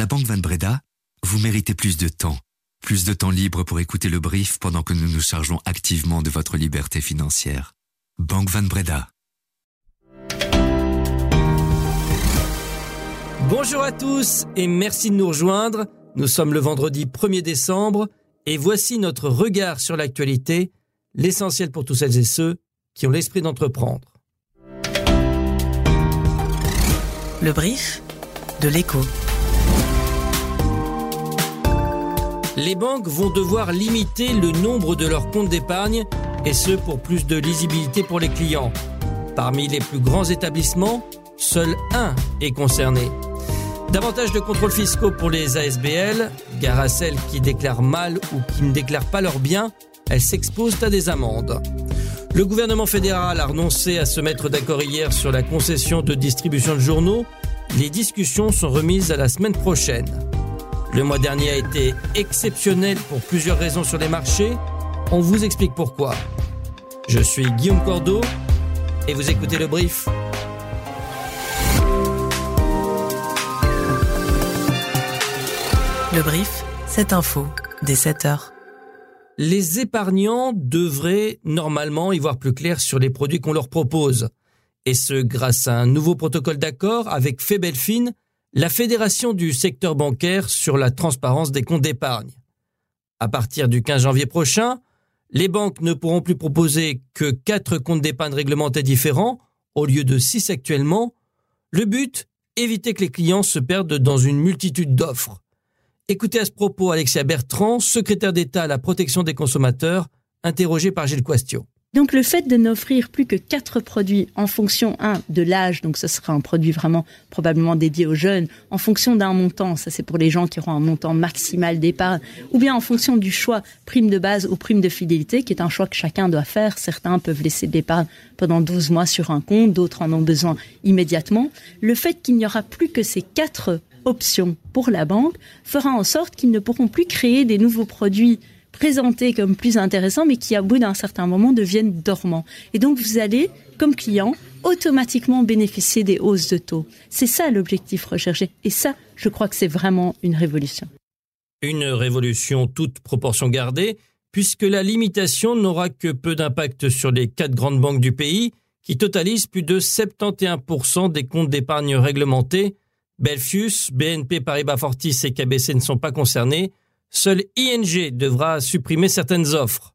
la Banque Van Breda, vous méritez plus de temps. Plus de temps libre pour écouter le brief pendant que nous nous chargeons activement de votre liberté financière. Banque Van Breda. Bonjour à tous et merci de nous rejoindre. Nous sommes le vendredi 1er décembre et voici notre regard sur l'actualité, l'essentiel pour tous celles et ceux qui ont l'esprit d'entreprendre. Le brief de l'écho. Les banques vont devoir limiter le nombre de leurs comptes d'épargne et ce pour plus de lisibilité pour les clients. Parmi les plus grands établissements, seul un est concerné. Davantage de contrôles fiscaux pour les ASBL, gare à celles qui déclarent mal ou qui ne déclarent pas leurs biens, elles s'exposent à des amendes. Le gouvernement fédéral a renoncé à se mettre d'accord hier sur la concession de distribution de journaux. Les discussions sont remises à la semaine prochaine. Le mois dernier a été exceptionnel pour plusieurs raisons sur les marchés. On vous explique pourquoi. Je suis Guillaume Cordeau et vous écoutez le brief. Le brief, cette info, dès 7 heures. Les épargnants devraient normalement y voir plus clair sur les produits qu'on leur propose. Et ce, grâce à un nouveau protocole d'accord avec Febelfin, la Fédération du secteur bancaire sur la transparence des comptes d'épargne. À partir du 15 janvier prochain, les banques ne pourront plus proposer que quatre comptes d'épargne réglementés différents au lieu de six actuellement. Le but, éviter que les clients se perdent dans une multitude d'offres. Écoutez à ce propos Alexia Bertrand, secrétaire d'État à la protection des consommateurs, interrogé par Gilles Quastio. Donc le fait de n'offrir plus que quatre produits en fonction un de l'âge, donc ce sera un produit vraiment probablement dédié aux jeunes, en fonction d'un montant, ça c'est pour les gens qui auront un montant maximal d'épargne, ou bien en fonction du choix prime de base ou prime de fidélité, qui est un choix que chacun doit faire. Certains peuvent laisser de l'épargne pendant 12 mois sur un compte, d'autres en ont besoin immédiatement. Le fait qu'il n'y aura plus que ces quatre options pour la banque fera en sorte qu'ils ne pourront plus créer des nouveaux produits présentés comme plus intéressants, mais qui, à bout d'un certain moment, deviennent dormants. Et donc, vous allez, comme client, automatiquement bénéficier des hausses de taux. C'est ça l'objectif recherché. Et ça, je crois que c'est vraiment une révolution. Une révolution toute proportion gardée, puisque la limitation n'aura que peu d'impact sur les quatre grandes banques du pays, qui totalisent plus de 71% des comptes d'épargne réglementés. Belfius, BNP Paribas Fortis et KBC ne sont pas concernés, Seul ING devra supprimer certaines offres.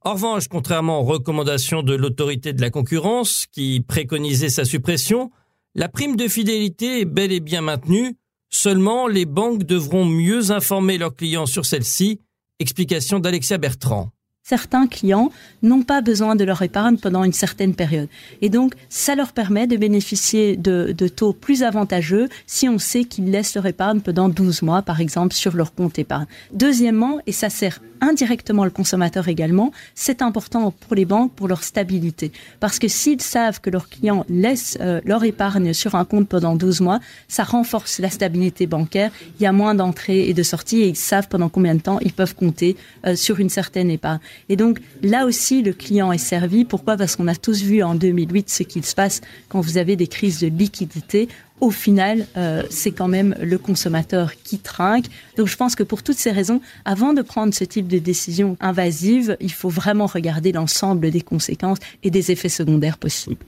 En revanche, contrairement aux recommandations de l'autorité de la concurrence qui préconisait sa suppression, la prime de fidélité est bel et bien maintenue, seulement les banques devront mieux informer leurs clients sur celle-ci. Explication d'Alexia Bertrand certains clients n'ont pas besoin de leur épargne pendant une certaine période. Et donc, ça leur permet de bénéficier de, de taux plus avantageux si on sait qu'ils laissent leur épargne pendant 12 mois, par exemple, sur leur compte épargne. Deuxièmement, et ça sert indirectement le consommateur également, c'est important pour les banques pour leur stabilité. Parce que s'ils savent que leurs clients laissent euh, leur épargne sur un compte pendant 12 mois, ça renforce la stabilité bancaire. Il y a moins d'entrées et de sorties et ils savent pendant combien de temps ils peuvent compter euh, sur une certaine épargne. Et donc là aussi, le client est servi. Pourquoi? Parce qu'on a tous vu en 2008 ce qu'il se passe quand vous avez des crises de liquidité au final, euh, c'est quand même le consommateur qui trinque. Donc je pense que pour toutes ces raisons, avant de prendre ce type de décision invasive, il faut vraiment regarder l'ensemble des conséquences et des effets secondaires possibles.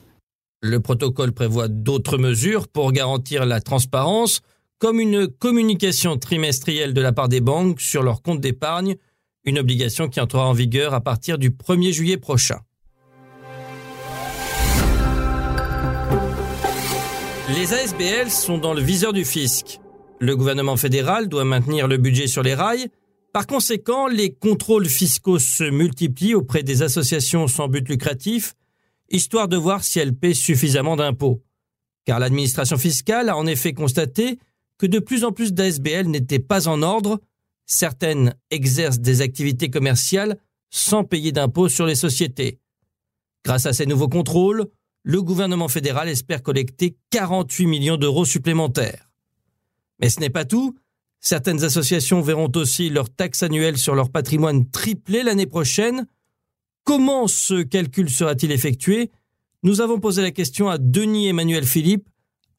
Le protocole prévoit d'autres mesures pour garantir la transparence, comme une communication trimestrielle de la part des banques sur leurs comptes d'épargne, une obligation qui entrera en vigueur à partir du 1er juillet prochain. Les ASBL sont dans le viseur du fisc. Le gouvernement fédéral doit maintenir le budget sur les rails. Par conséquent, les contrôles fiscaux se multiplient auprès des associations sans but lucratif, histoire de voir si elles paient suffisamment d'impôts. Car l'administration fiscale a en effet constaté que de plus en plus d'ASBL n'étaient pas en ordre. Certaines exercent des activités commerciales sans payer d'impôts sur les sociétés. Grâce à ces nouveaux contrôles, le gouvernement fédéral espère collecter 48 millions d'euros supplémentaires. Mais ce n'est pas tout. Certaines associations verront aussi leur taxe annuelle sur leur patrimoine tripler l'année prochaine. Comment ce calcul sera-t-il effectué? Nous avons posé la question à Denis Emmanuel Philippe,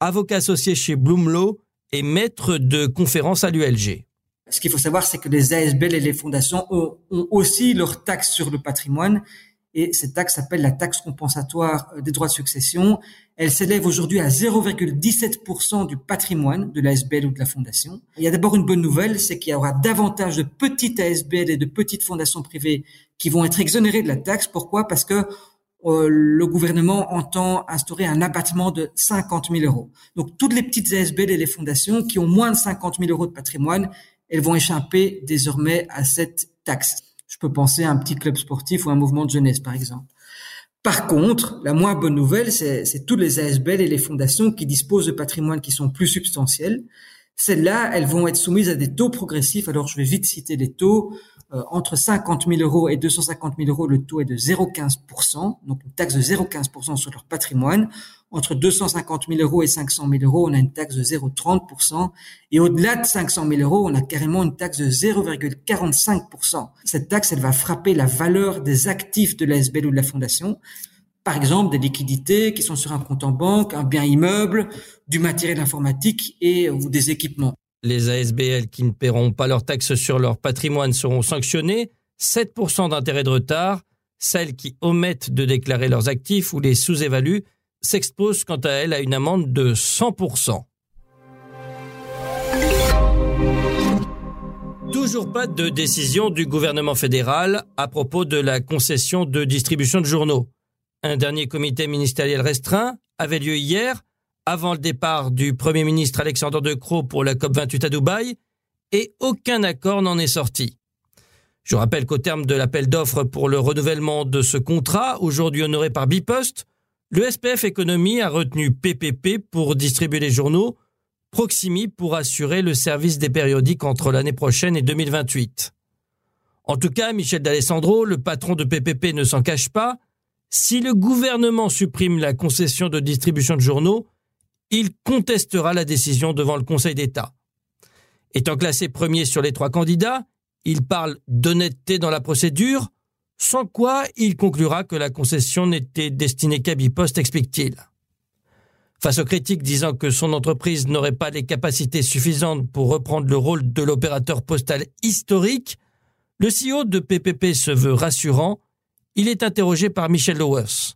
avocat associé chez Bloomlow est maître de conférence à l'ULG. Ce qu'il faut savoir, c'est que les ASBL et les fondations ont, aussi leur taxe sur le patrimoine. Et cette taxe s'appelle la taxe compensatoire des droits de succession. Elle s'élève aujourd'hui à 0,17% du patrimoine de l'ASBL ou de la fondation. Il y a d'abord une bonne nouvelle, c'est qu'il y aura davantage de petites ASBL et de petites fondations privées qui vont être exonérées de la taxe. Pourquoi? Parce que euh, le gouvernement entend instaurer un abattement de 50 000 euros. Donc toutes les petites ASBL et les fondations qui ont moins de 50 000 euros de patrimoine, elles vont échapper désormais à cette taxe. Je peux penser à un petit club sportif ou un mouvement de jeunesse, par exemple. Par contre, la moins bonne nouvelle, c'est tous les ASBL et les fondations qui disposent de patrimoine qui sont plus substantiels. Celles-là, elles vont être soumises à des taux progressifs. Alors, je vais vite citer les taux. Euh, entre 50 000 euros et 250 000 euros, le taux est de 0,15%, donc une taxe de 0,15% sur leur patrimoine. Entre 250 000 euros et 500 000 euros, on a une taxe de 0,30%. Et au-delà de 500 000 euros, on a carrément une taxe de 0,45%. Cette taxe, elle va frapper la valeur des actifs de la SBL ou de la fondation. Par exemple, des liquidités qui sont sur un compte en banque, un bien immeuble, du matériel informatique et ou des équipements. Les ASBL qui ne paieront pas leurs taxes sur leur patrimoine seront sanctionnés, 7% d'intérêt de retard. Celles qui omettent de déclarer leurs actifs ou les sous-évaluent s'exposent quant à elles à une amende de 100%. Toujours pas de décision du gouvernement fédéral à propos de la concession de distribution de journaux. Un dernier comité ministériel restreint avait lieu hier avant le départ du Premier ministre Alexandre De Croo pour la COP28 à Dubaï, et aucun accord n'en est sorti. Je rappelle qu'au terme de l'appel d'offres pour le renouvellement de ce contrat, aujourd'hui honoré par Bipost, le SPF Économie a retenu PPP pour distribuer les journaux, Proximi pour assurer le service des périodiques entre l'année prochaine et 2028. En tout cas, Michel D'Alessandro, le patron de PPP, ne s'en cache pas. Si le gouvernement supprime la concession de distribution de journaux, il contestera la décision devant le Conseil d'État. Étant classé premier sur les trois candidats, il parle d'honnêteté dans la procédure, sans quoi il conclura que la concession n'était destinée qu'à Bipost, explique-t-il. Face aux critiques disant que son entreprise n'aurait pas les capacités suffisantes pour reprendre le rôle de l'opérateur postal historique, le CEO de PPP se veut rassurant. Il est interrogé par Michel Lowers.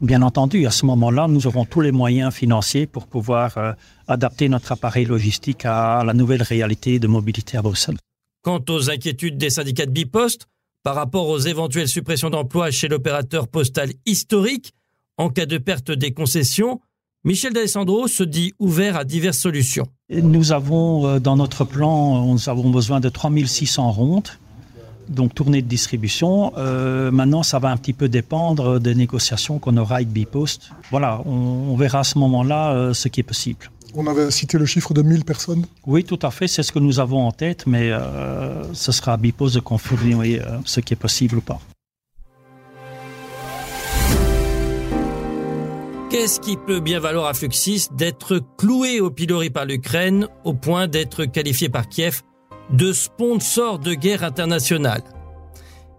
Bien entendu, à ce moment-là, nous aurons tous les moyens financiers pour pouvoir euh, adapter notre appareil logistique à la nouvelle réalité de mobilité à Bruxelles. Quant aux inquiétudes des syndicats de Bipost par rapport aux éventuelles suppressions d'emplois chez l'opérateur postal historique en cas de perte des concessions, Michel D'Alessandro se dit ouvert à diverses solutions. Nous avons euh, dans notre plan, nous avons besoin de 3600 rondes donc tournée de distribution. Euh, maintenant, ça va un petit peu dépendre des négociations qu'on aura avec Bipost. Voilà, on, verra à ce moment-là euh, ce qui est possible. On avait cité le chiffre de 1000 personnes Oui, tout à fait, c'est ce que nous avons en tête, mais euh, ce sera à Bipost de confirmer ce qui est possible ou pas. Qu'est-ce qui peut bien valoir à Fluxis d'être cloué au pilori par l'Ukraine au point d'être qualifié par Kiev de sponsor de guerre internationale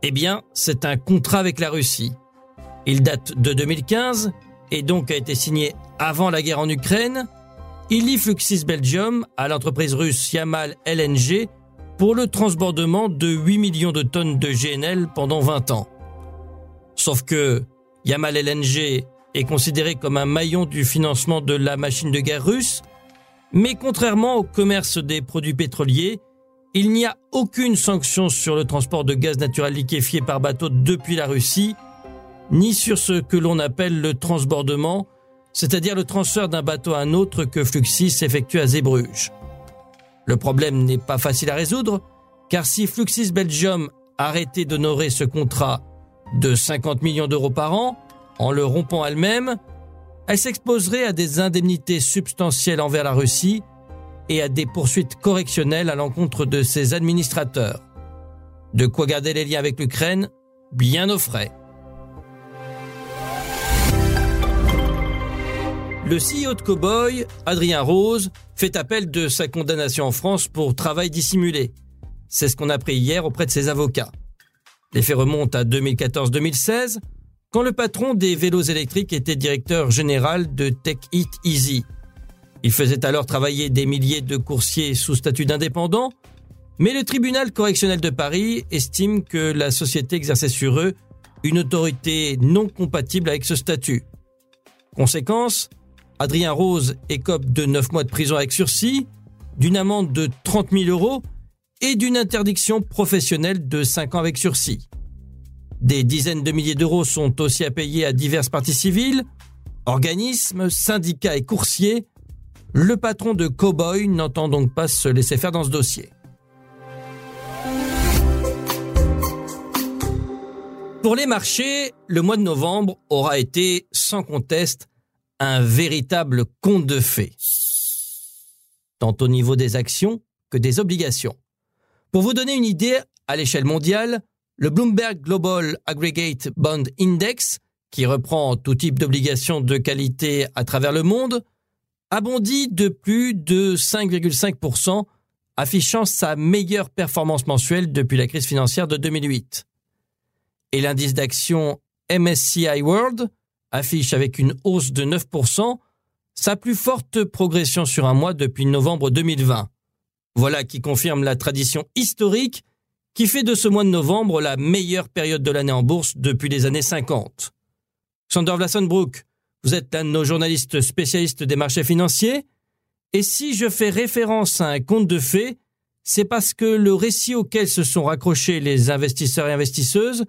Eh bien, c'est un contrat avec la Russie. Il date de 2015 et donc a été signé avant la guerre en Ukraine. Il lie Fluxis Belgium à l'entreprise russe Yamal LNG pour le transbordement de 8 millions de tonnes de GNL pendant 20 ans. Sauf que Yamal LNG est considéré comme un maillon du financement de la machine de guerre russe, mais contrairement au commerce des produits pétroliers, il n'y a aucune sanction sur le transport de gaz naturel liquéfié par bateau depuis la Russie, ni sur ce que l'on appelle le transbordement, c'est-à-dire le transfert d'un bateau à un autre que Fluxis effectue à Zeebrugge. Le problème n'est pas facile à résoudre, car si Fluxis Belgium arrêtait d'honorer ce contrat de 50 millions d'euros par an, en le rompant elle-même, elle s'exposerait à des indemnités substantielles envers la Russie et à des poursuites correctionnelles à l'encontre de ses administrateurs. De quoi garder les liens avec l'Ukraine bien au frais. Le CEO de Cowboy, Adrien Rose, fait appel de sa condamnation en France pour travail dissimulé. C'est ce qu'on a appris hier auprès de ses avocats. Les faits remontent à 2014-2016, quand le patron des vélos électriques était directeur général de Tech It Easy, Il faisait alors travailler des milliers de coursiers sous statut d'indépendants, mais le tribunal correctionnel de Paris estime que la société exerçait sur eux une autorité non compatible avec ce statut. Conséquence, Adrien Rose écope de 9 mois de prison avec sursis, d'une amende de 30 000 euros et d'une interdiction professionnelle de 5 ans avec sursis. Des dizaines de milliers d'euros sont aussi à payer à diverses parties civiles, organismes, syndicats et coursiers. Le patron de Cowboy n'entend donc pas se laisser faire dans ce dossier. Pour les marchés, le mois de novembre aura été, sans conteste, un véritable conte de fées, tant au niveau des actions que des obligations. Pour vous donner une idée, à l'échelle mondiale, le Bloomberg Global Aggregate Bond Index, qui reprend tout type d'obligations de qualité à travers le monde, a de plus de 5,5%, affichant sa meilleure performance mensuelle depuis la crise financière de 2008. Et l'indice d'action MSCI World affiche avec une hausse de 9% sa plus forte progression sur un mois depuis novembre 2020. Voilà qui confirme la tradition historique qui fait de ce mois de novembre la meilleure période de l'année en bourse depuis les années 50. Sander Vlassenbroek, vous êtes un de nos journalistes spécialistes des marchés financiers, et si je fais référence à un conte de fées, c'est parce que le récit auquel se sont raccrochés les investisseurs et investisseuses,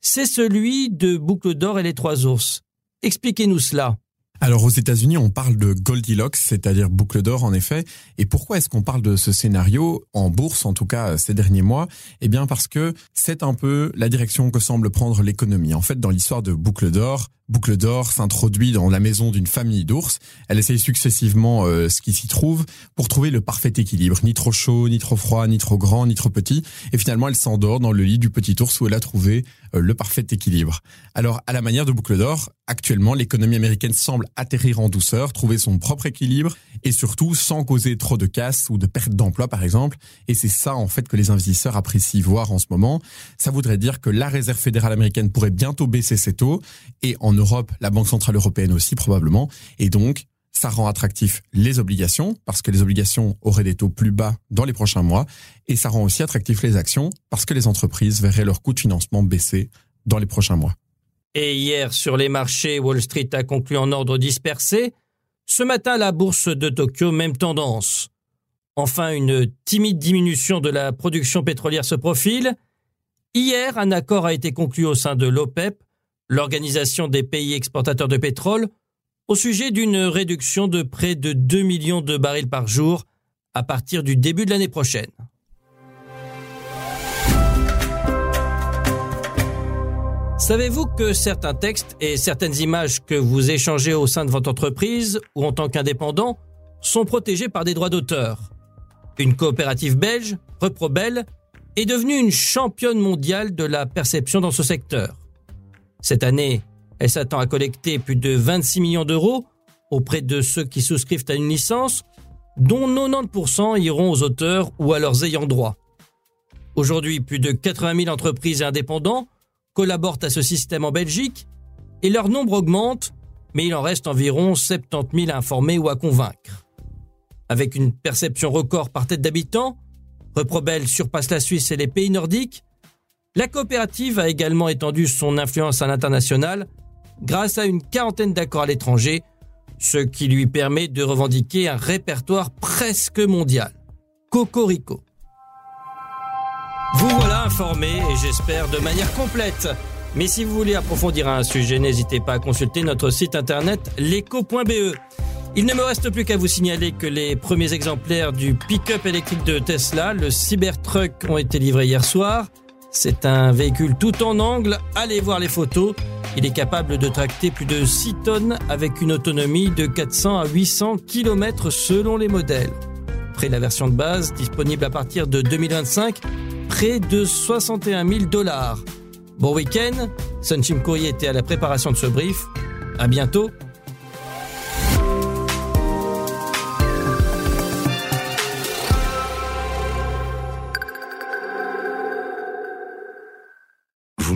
c'est celui de Boucle d'or et les trois ours. Expliquez-nous cela. Alors aux États-Unis, on parle de Goldilocks, c'est-à-dire boucle d'or en effet. Et pourquoi est-ce qu'on parle de ce scénario en bourse, en tout cas ces derniers mois? Eh bien parce que c'est un peu la direction que semble prendre l'économie. En fait, dans l'histoire de boucle d'or, Boucle d'or s'introduit dans la maison d'une famille d'ours. Elle essaye successivement euh, ce qui s'y trouve pour trouver le parfait équilibre, ni trop chaud, ni trop froid, ni trop grand, ni trop petit. Et finalement, elle s'endort dans le lit du petit ours où elle a trouvé euh, le parfait équilibre. Alors, à la manière de Boucle d'or, actuellement, l'économie américaine semble atterrir en douceur, trouver son propre équilibre et surtout sans causer trop de casse ou de perte d'emploi, par exemple. Et c'est ça, en fait, que les investisseurs apprécient voir en ce moment. Ça voudrait dire que la Réserve fédérale américaine pourrait bientôt baisser ses taux et en Europe, la Banque centrale européenne aussi probablement. Et donc, ça rend attractif les obligations parce que les obligations auraient des taux plus bas dans les prochains mois et ça rend aussi attractif les actions parce que les entreprises verraient leur coût de financement baisser dans les prochains mois. Et hier, sur les marchés, Wall Street a conclu en ordre dispersé. Ce matin, la bourse de Tokyo, même tendance. Enfin, une timide diminution de la production pétrolière se profile. Hier, un accord a été conclu au sein de l'OPEP l'Organisation des pays exportateurs de pétrole, au sujet d'une réduction de près de 2 millions de barils par jour à partir du début de l'année prochaine. Savez-vous que certains textes et certaines images que vous échangez au sein de votre entreprise ou en tant qu'indépendant sont protégés par des droits d'auteur? Une coopérative belge, Reprobel, est devenue une championne mondiale de la perception dans ce secteur. Cette année, elle s'attend à collecter plus de 26 millions d'euros auprès de ceux qui souscrivent à une licence, dont 90% iront aux auteurs ou à leurs ayants droit. Aujourd'hui, plus de 80 000 entreprises et indépendants collaborent à ce système en Belgique et leur nombre augmente, mais il en reste environ 70 000 informés ou à convaincre. Avec une perception record par tête d'habitant, Reprobel surpasse la Suisse et les pays nordiques, la coopérative a également étendu son influence à l'international grâce à une quarantaine d'accords à l'étranger, ce qui lui permet de revendiquer un répertoire presque mondial. Cocorico. Vous voilà informé et j'espère de manière complète. Mais si vous voulez approfondir un sujet, n'hésitez pas à consulter notre site internet leco.be. Il ne me reste plus qu'à vous signaler que les premiers exemplaires du pick-up électrique de Tesla, le Cybertruck, ont été livrés hier soir. C'est un véhicule tout en angle, allez voir les photos. Il est capable de tracter plus de 6 tonnes avec une autonomie de 400 à 800 km selon les modèles. Près la version de base, disponible à partir de 2025, près de 61 000 dollars. Bon week-end, Sunchim Courrier était à la préparation de ce brief. À bientôt